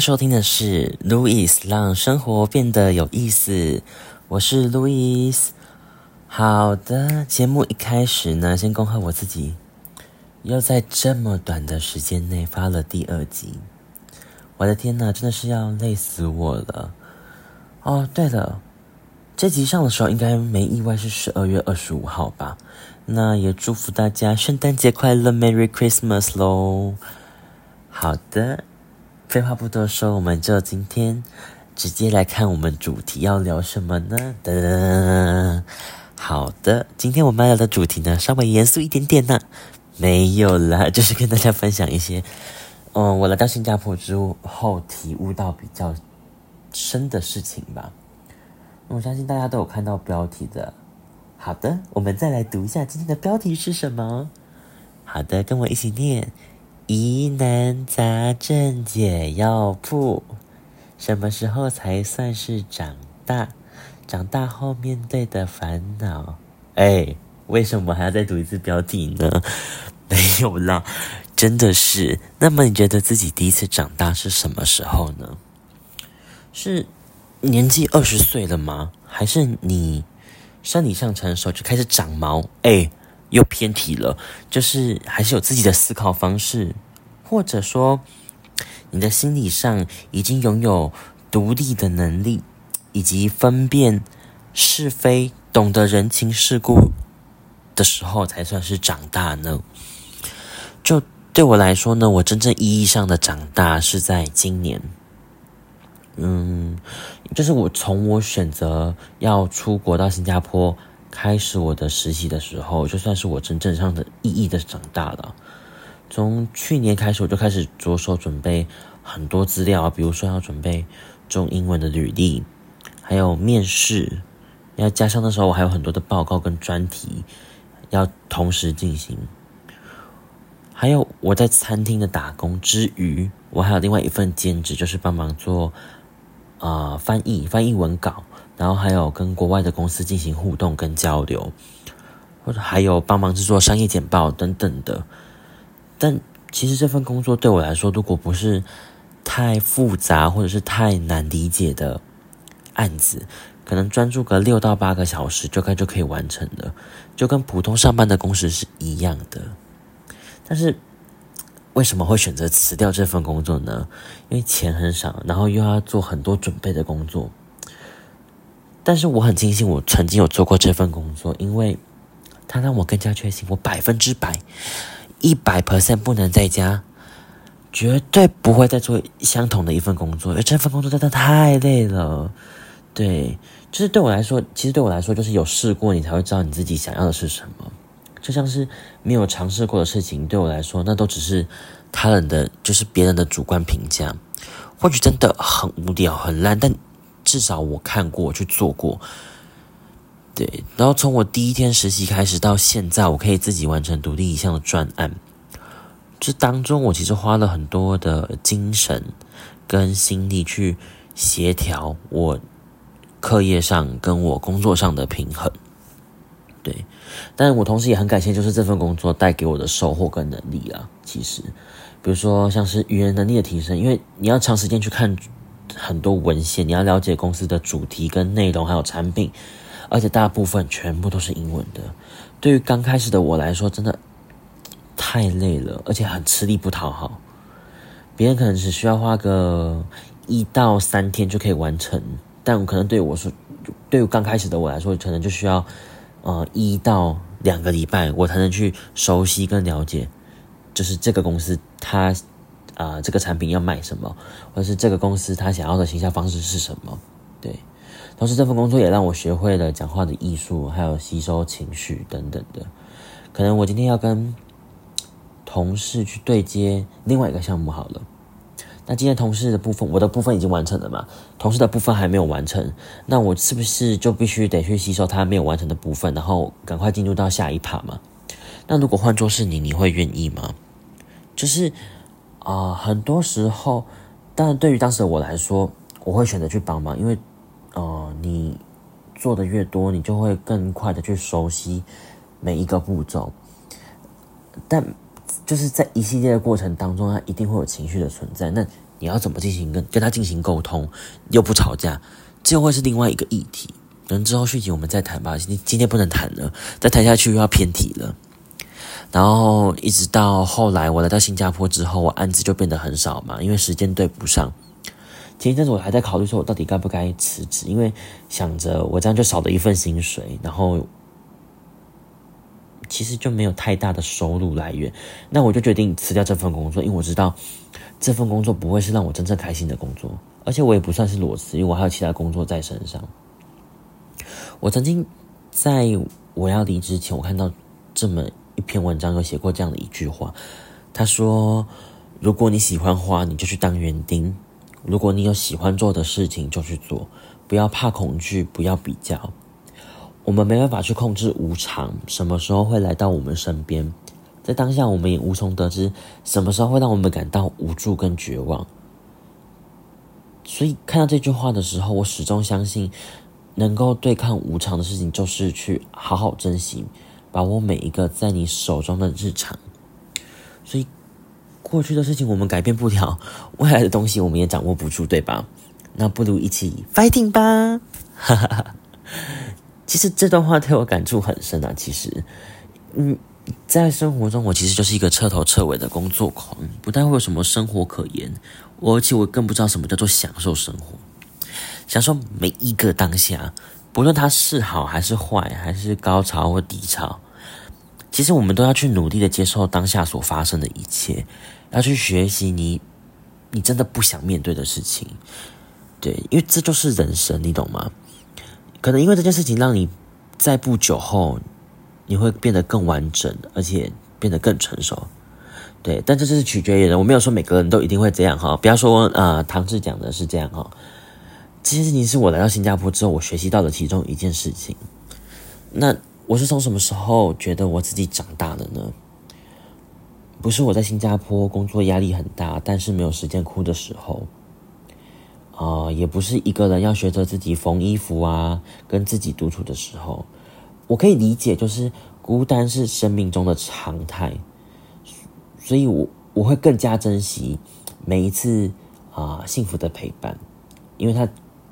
收听的是 Louis 让生活变得有意思，我是 Louis。好的，节目一开始呢，先恭贺我自己，又在这么短的时间内发了第二集。我的天呐，真的是要累死我了！哦，对了，这集上的时候应该没意外是十二月二十五号吧？那也祝福大家圣诞节快乐，Merry Christmas 喽！好的，废话不多说，我们就今天直接来看我们主题要聊什么呢？噔，好的，今天我们要聊的主题呢，稍微严肃一点点呢，没有啦，就是跟大家分享一些。嗯，我来到新加坡之后，体悟到比较深的事情吧。我相信大家都有看到标题的。好的，我们再来读一下今天的标题是什么？好的，跟我一起念：疑难杂症解药铺。什么时候才算是长大？长大后面对的烦恼。哎，为什么还要再读一次标题呢？没有啦。真的是？那么你觉得自己第一次长大是什么时候呢？是年纪二十岁了吗？还是你生理上成熟就开始长毛？哎，又偏题了。就是还是有自己的思考方式，或者说你的心理上已经拥有独立的能力，以及分辨是非、懂得人情世故的时候，才算是长大呢？就。对我来说呢，我真正意义上的长大是在今年。嗯，就是我从我选择要出国到新加坡开始我的实习的时候，就算是我真正上的意义的长大了。从去年开始，我就开始着手准备很多资料，比如说要准备中英文的履历，还有面试，要加上那时候我还有很多的报告跟专题要同时进行。还有我在餐厅的打工之余，我还有另外一份兼职，就是帮忙做啊翻译、翻译文稿，然后还有跟国外的公司进行互动跟交流，或者还有帮忙制作商业简报等等的。但其实这份工作对我来说，如果不是太复杂或者是太难理解的案子，可能专注个六到八个小时就该就可以完成的，就跟普通上班的工时是一样的。但是为什么会选择辞掉这份工作呢？因为钱很少，然后又要做很多准备的工作。但是我很庆幸我曾经有做过这份工作，因为它让我更加确信我百分之百、一百 percent 不能在家，绝对不会再做相同的一份工作，因为这份工作真的太累了。对，就是对我来说，其实对我来说，就是有试过，你才会知道你自己想要的是什么。就像是没有尝试过的事情，对我来说，那都只是他人的，就是别人的主观评价。或许真的很无聊、很烂，但至少我看过、去做过。对，然后从我第一天实习开始到现在，我可以自己完成独立一项的专案。这当中，我其实花了很多的精神跟心力去协调我课业上跟我工作上的平衡。对。但我同时也很感谢，就是这份工作带给我的收获跟能力啊。其实，比如说像是语言能力的提升，因为你要长时间去看很多文献，你要了解公司的主题跟内容，还有产品，而且大部分全部都是英文的。对于刚开始的我来说，真的太累了，而且很吃力不讨好。别人可能只需要花个一到三天就可以完成，但可能对我说，对于刚开始的我来说，可能就需要。呃，一到两个礼拜，我才能去熟悉跟了解，就是这个公司它啊，这个产品要卖什么，或者是这个公司他想要的形象方式是什么。对，同时这份工作也让我学会了讲话的艺术，还有吸收情绪等等的。可能我今天要跟同事去对接另外一个项目，好了。那今天同事的部分，我的部分已经完成了嘛？同事的部分还没有完成，那我是不是就必须得去吸收他没有完成的部分，然后赶快进入到下一趴嘛？那如果换作是你，你会愿意吗？就是啊，很多时候，但对于当时的我来说，我会选择去帮忙，因为呃，你做的越多，你就会更快的去熟悉每一个步骤，但。就是在一系列的过程当中，他一定会有情绪的存在。那你要怎么进行跟跟他进行沟通，又不吵架，这会是另外一个议题。等之后续集我们再谈吧，今今天不能谈了，再谈下去又要偏题了。然后一直到后来我来到新加坡之后，我案子就变得很少嘛，因为时间对不上。前一阵子我还在考虑说，我到底该不该辞职，因为想着我这样就少了一份薪水，然后其实就没有太大的收入来源。那我就决定辞掉这份工作，因为我知道这份工作不会是让我真正开心的工作，而且我也不算是裸辞，因为我还有其他工作在身上。我曾经在我要离职前，我看到这么。一篇文章有写过这样的一句话，他说：“如果你喜欢花，你就去当园丁；如果你有喜欢做的事情，就去做。不要怕恐惧，不要比较。我们没办法去控制无常，什么时候会来到我们身边，在当下我们也无从得知什么时候会让我们感到无助跟绝望。所以看到这句话的时候，我始终相信，能够对抗无常的事情，就是去好好珍惜。”把握每一个在你手中的日常，所以过去的事情我们改变不了，未来的东西我们也掌握不住，对吧？那不如一起 fighting 吧！哈哈哈。其实这段话对我感触很深啊。其实，嗯，在生活中我其实就是一个彻头彻尾的工作狂，不但会有什么生活可言，而且我更不知道什么叫做享受生活，享受每一个当下。不论它是好还是坏，还是高潮或低潮，其实我们都要去努力的接受当下所发生的一切，要去学习你，你真的不想面对的事情，对，因为这就是人生，你懂吗？可能因为这件事情让你在不久后你会变得更完整，而且变得更成熟，对，但这就是取决于人，我没有说每个人都一定会这样哈，不要说啊，唐志讲的是这样哈。这件事情是我来到新加坡之后，我学习到的其中一件事情。那我是从什么时候觉得我自己长大了呢？不是我在新加坡工作压力很大，但是没有时间哭的时候，啊，也不是一个人要学着自己缝衣服啊，跟自己独处的时候。我可以理解，就是孤单是生命中的常态，所以我我会更加珍惜每一次啊幸福的陪伴，因为他。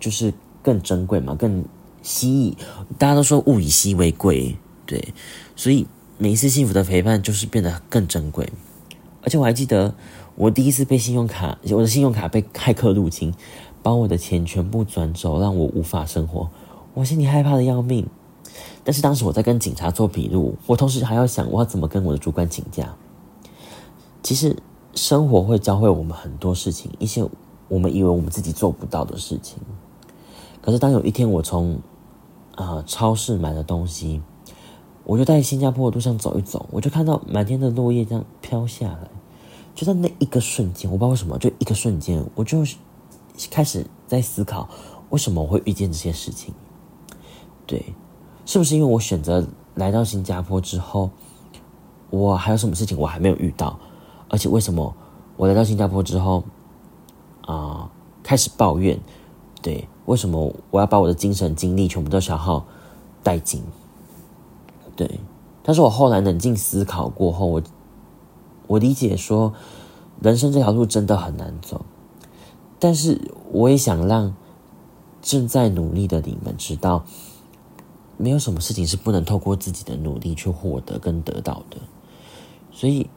就是更珍贵嘛，更稀易。大家都说物以稀为贵，对，所以每一次幸福的陪伴就是变得更珍贵。而且我还记得，我第一次被信用卡，我的信用卡被骇客入侵，把我的钱全部转走，让我无法生活。我心里害怕的要命。但是当时我在跟警察做笔录，我同时还要想我要怎么跟我的主管请假。其实生活会教会我们很多事情，一些我们以为我们自己做不到的事情。可是当有一天我从啊超市买了东西，我就在新加坡的路上走一走，我就看到满天的落叶这样飘下来，就在那一个瞬间，我不知道为什么，就一个瞬间，我就开始在思考，为什么我会遇见这些事情？对，是不是因为我选择来到新加坡之后，我还有什么事情我还没有遇到？而且为什么我来到新加坡之后啊开始抱怨？对。为什么我要把我的精神精力全部都消耗殆尽？对，但是我后来冷静思考过后，我我理解说，人生这条路真的很难走。但是我也想让正在努力的你们知道，没有什么事情是不能透过自己的努力去获得跟得到的。所以，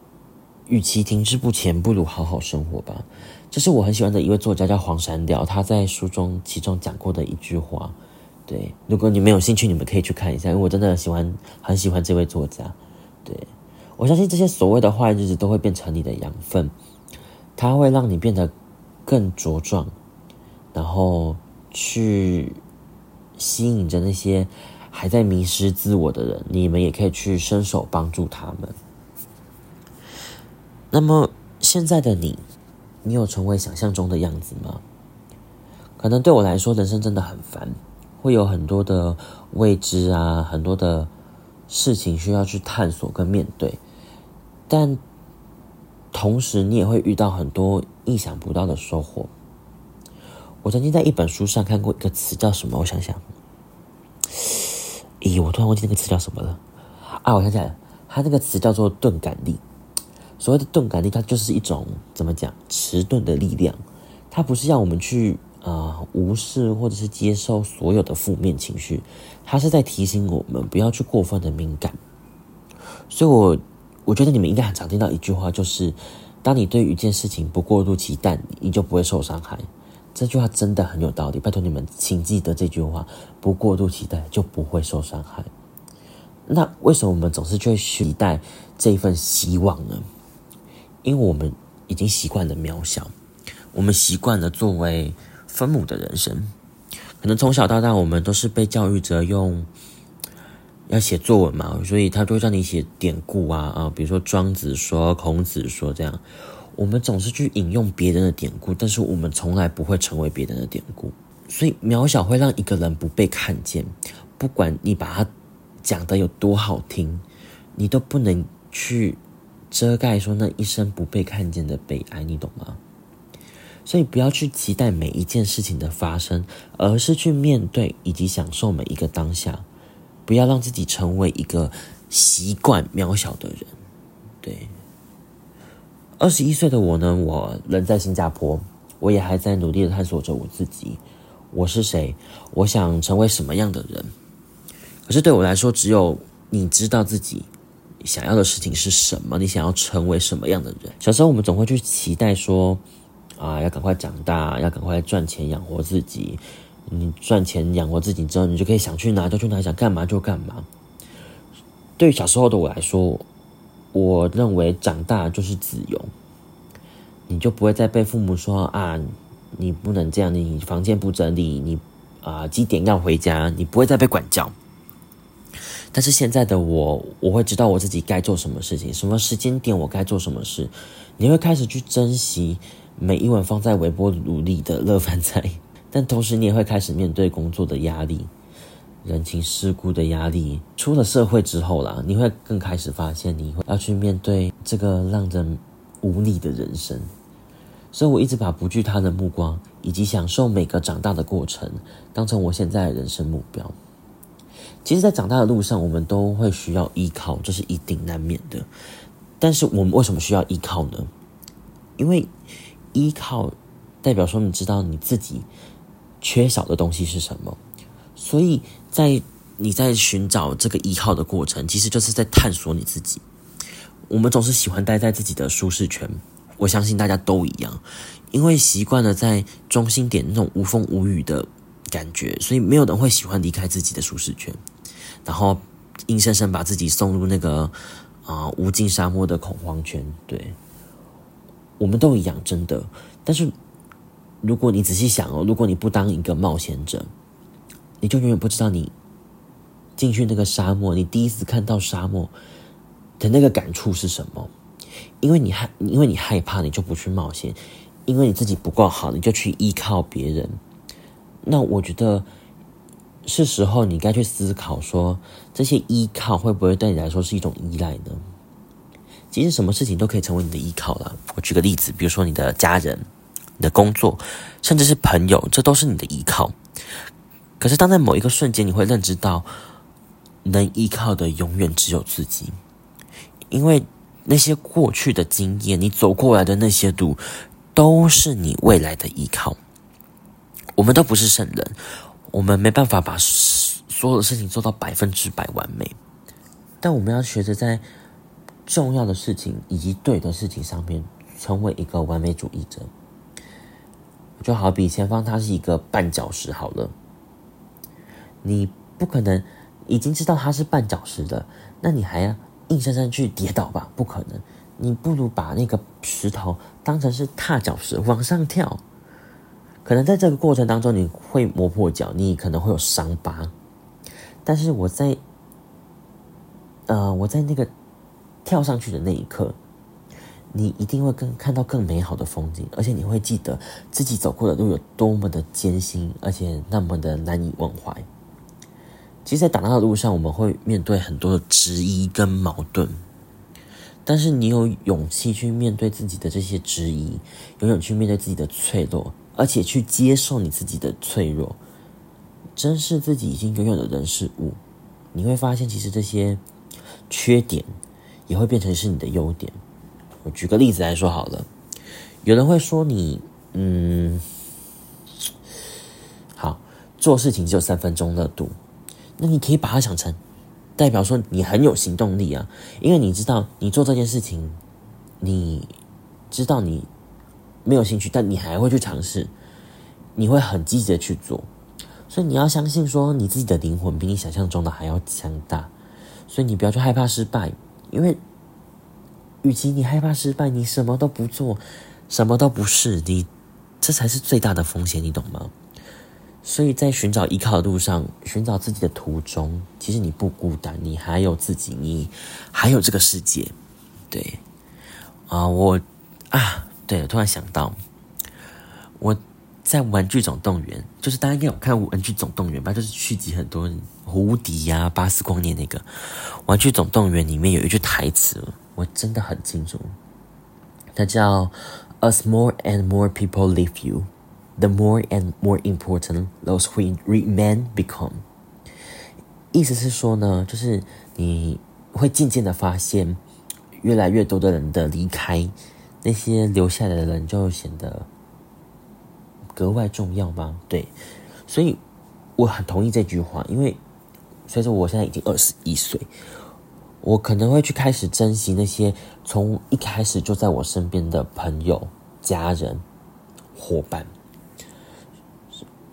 与其停滞不前，不如好好生活吧。这是我很喜欢的一位作家，叫黄山雕。他在书中其中讲过的一句话，对，如果你们有兴趣，你们可以去看一下，因为我真的喜欢，很喜欢这位作家。对我相信这些所谓的坏日子都会变成你的养分，它会让你变得更茁壮，然后去吸引着那些还在迷失自我的人。你们也可以去伸手帮助他们。那么现在的你。你有成为想象中的样子吗？可能对我来说，人生真的很烦，会有很多的未知啊，很多的事情需要去探索跟面对。但同时，你也会遇到很多意想不到的收获。我曾经在一本书上看过一个词，叫什么？我想想，咦，我突然忘记那个词叫什么了。啊，我想起来了，它那个词叫做钝感力。所谓的钝感力，它就是一种怎么讲迟钝的力量，它不是要我们去啊无视或者是接受所有的负面情绪，它是在提醒我们不要去过分的敏感。所以，我我觉得你们应该很常听到一句话，就是当你对于一件事情不过度期待，你就不会受伤害。这句话真的很有道理，拜托你们请记得这句话：不过度期待就不会受伤害。那为什么我们总是去期待这一份希望呢？因为我们已经习惯了渺小，我们习惯了作为分母的人生。可能从小到大，我们都是被教育着用要写作文嘛，所以他就会让你写典故啊啊，比如说庄子说、孔子说这样。我们总是去引用别人的典故，但是我们从来不会成为别人的典故。所以渺小会让一个人不被看见，不管你把他。讲的有多好听，你都不能去遮盖说那一生不被看见的悲哀，你懂吗？所以不要去期待每一件事情的发生，而是去面对以及享受每一个当下。不要让自己成为一个习惯渺小的人。对，二十一岁的我呢，我人在新加坡，我也还在努力的探索着我自己。我是谁？我想成为什么样的人？可是对我来说，只有你知道自己想要的事情是什么，你想要成为什么样的人。小时候我们总会去期待说，啊，要赶快长大，要赶快赚钱养活自己。你赚钱养活自己之后，你就可以想去哪就去哪，想干嘛就干嘛。对于小时候的我来说，我认为长大就是自由，你就不会再被父母说啊，你不能这样，你房间不整理，你啊几点要回家，你不会再被管教。但是现在的我，我会知道我自己该做什么事情，什么时间点我该做什么事。你会开始去珍惜每一碗放在微波炉里的热饭菜，但同时你也会开始面对工作的压力、人情世故的压力。出了社会之后啦，你会更开始发现，你会要去面对这个让人无力的人生。所以我一直把不惧他的目光，以及享受每个长大的过程，当成我现在的人生目标。其实，在长大的路上，我们都会需要依靠，这是一定难免的。但是，我们为什么需要依靠呢？因为依靠代表说，你知道你自己缺少的东西是什么。所以在你在寻找这个依靠的过程，其实就是在探索你自己。我们总是喜欢待在自己的舒适圈，我相信大家都一样，因为习惯了在中心点那种无风无雨的感觉，所以没有人会喜欢离开自己的舒适圈。然后硬生生把自己送入那个啊无尽沙漠的恐慌圈，对，我们都一样，真的。但是如果你仔细想哦，如果你不当一个冒险者，你就永远不知道你进去那个沙漠，你第一次看到沙漠的那个感触是什么。因为你害，因为你害怕，你就不去冒险；因为你自己不够好，你就去依靠别人。那我觉得。是时候，你该去思考说，这些依靠会不会对你来说是一种依赖呢？其实，什么事情都可以成为你的依靠了。我举个例子，比如说你的家人、你的工作，甚至是朋友，这都是你的依靠。可是，当在某一个瞬间，你会认知到，能依靠的永远只有自己，因为那些过去的经验，你走过来的那些路，都是你未来的依靠。我们都不是圣人。我们没办法把所有的事情做到百分之百完美，但我们要学着在重要的事情以及对的事情上面成为一个完美主义者。就好比前方它是一个绊脚石，好了，你不可能已经知道它是绊脚石的，那你还要硬生生去跌倒吧？不可能，你不如把那个石头当成是踏脚石往上跳。可能在这个过程当中，你会磨破脚，你可能会有伤疤。但是我在，呃，我在那个跳上去的那一刻，你一定会更看到更美好的风景，而且你会记得自己走过的路有多么的艰辛，而且那么的难以忘怀。其实，在打那的路上，我们会面对很多的质疑跟矛盾，但是你有勇气去面对自己的这些质疑，有勇气面对自己的脆弱。而且去接受你自己的脆弱，珍视自己已经拥有的人事物，你会发现，其实这些缺点也会变成是你的优点。我举个例子来说好了，有人会说你嗯，好，做事情只有三分钟热度，那你可以把它想成代表说你很有行动力啊，因为你知道你做这件事情，你知道你没有兴趣，但你还会去尝试，你会很积极的去做，所以你要相信说你自己的灵魂比你想象中的还要强大，所以你不要去害怕失败，因为与其你害怕失败，你什么都不做，什么都不是你。这才是最大的风险，你懂吗？所以在寻找依靠的路上，寻找自己的途中，其实你不孤单，你还有自己，你还有这个世界。对，啊，我啊，对，突然想到，我在《玩具总动员》，就是大家应该有看《玩具总动员》吧？就是续集很多胡迪呀、巴斯光年那个《玩具总动员》里面有一句台词，我真的很清楚，它叫。As more and more people leave you, the more and more important those who remain become. 意思是说呢，就是你会渐渐的发现，越来越多的人的离开，那些留下来的人就显得格外重要吗？对，所以我很同意这句话，因为随着我现在已经二十一岁。我可能会去开始珍惜那些从一开始就在我身边的朋友、家人、伙伴。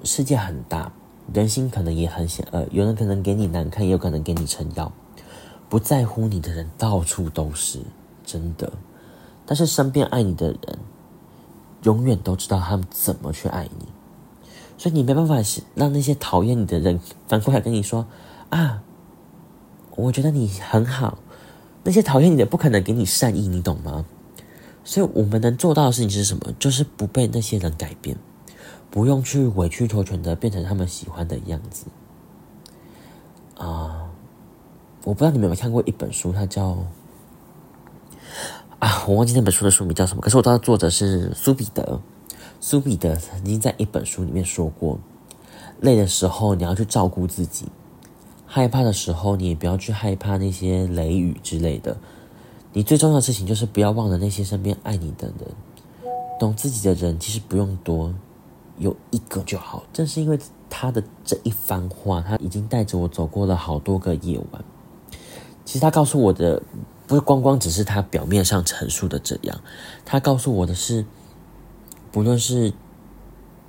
世界很大，人心可能也很险恶，有人可能给你难看，也有可能给你撑腰。不在乎你的人到处都是，真的。但是身边爱你的人，永远都知道他们怎么去爱你。所以你没办法让那些讨厌你的人反过来跟你说啊。我觉得你很好，那些讨厌你的不可能给你善意，你懂吗？所以我们能做到的事情是什么？就是不被那些人改变，不用去委曲求全的变成他们喜欢的样子。啊，我不知道你们有没有看过一本书，它叫，我忘记那本书的书名叫什么。可是我知道作者是苏彼得，苏彼得曾经在一本书里面说过，累的时候你要去照顾自己。害怕的时候，你也不要去害怕那些雷雨之类的。你最重要的事情就是不要忘了那些身边爱你的人，懂自己的人其实不用多，有一个就好。正是因为他的这一番话，他已经带着我走过了好多个夜晚。其实他告诉我的，不是光光只是他表面上陈述的这样，他告诉我的是，不论是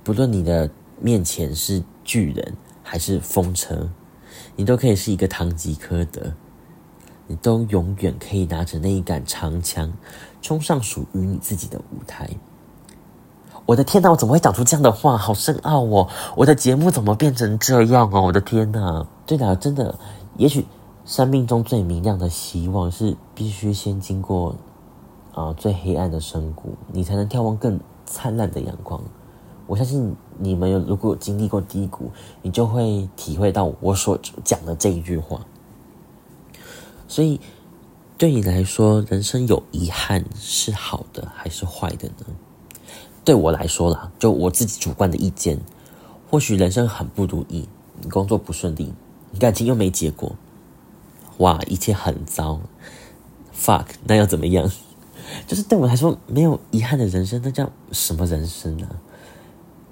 不论你的面前是巨人还是风车。你都可以是一个堂吉诃德，你都永远可以拿着那一杆长枪，冲上属于你自己的舞台。我的天哪，我怎么会讲出这样的话？好深奥哦！我的节目怎么变成这样哦？我的天哪！对了，真的，也许生命中最明亮的希望是必须先经过啊最黑暗的深谷，你才能眺望更灿烂的阳光。我相信你们有如果有经历过低谷，你就会体会到我所讲的这一句话。所以，对你来说，人生有遗憾是好的还是坏的呢？对我来说啦，就我自己主观的意见，或许人生很不如意，你工作不顺利，你感情又没结果，哇，一切很糟，fuck，那要怎么样？就是对我来说，没有遗憾的人生，那叫什么人生呢？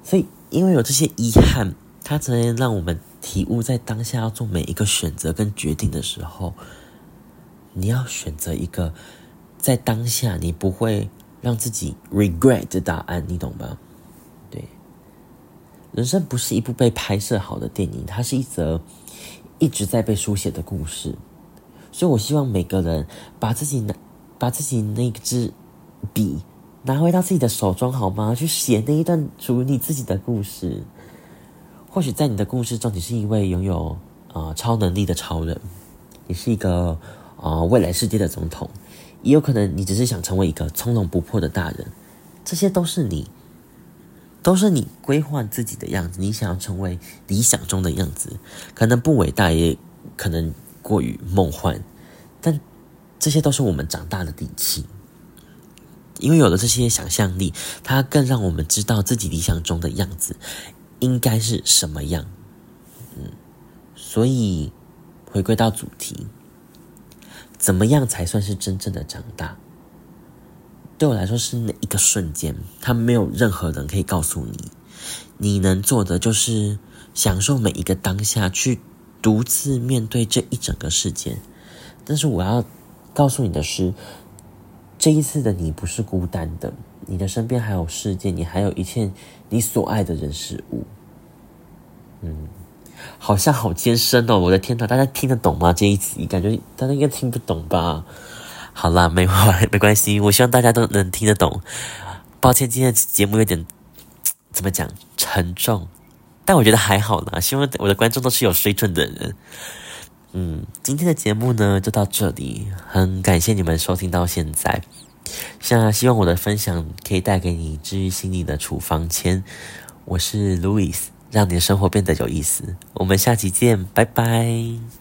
所以，因为有这些遗憾，它才能让我们体悟，在当下要做每一个选择跟决定的时候，你要选择一个在当下你不会让自己 regret 的答案，你懂吗？对，人生不是一部被拍摄好的电影，它是一则一直在被书写的故事。所以我希望每个人把自己拿，把自己那支笔。拿回到自己的手中好吗？去写那一段属于你自己的故事。或许在你的故事中，你是一位拥有啊超能力的超人，你是一个啊未来世界的总统，也有可能你只是想成为一个从容不迫的大人。这些都是你，都是你规划自己的样子。你想要成为理想中的样子，可能不伟大，也可能过于梦幻，但这些都是我们长大的底气。因为有了这些想象力，它更让我们知道自己理想中的样子应该是什么样。嗯，所以回归到主题，怎么样才算是真正的长大？对我来说是那一个瞬间，它没有任何人可以告诉你。你能做的就是享受每一个当下，去独自面对这一整个世界。但是我要告诉你的是，这一次的你不是孤单的，你的身边还有世界，你还有一切你所爱的人事物。嗯，好像好艰深哦！我的天哪，大家听得懂吗？这一集感觉大家应该听不懂吧？好啦，没 没关系，我希望大家都能听得懂。抱歉，今天节目有点怎么讲沉重，但我觉得还好啦。希望我的观众都是有水准的人。嗯，今天的节目呢就到这里，很感谢你们收听到现在。像希望我的分享可以带给你治愈心理的处方签。我是 Louis。让你的生活变得有意思。我们下期见，拜拜。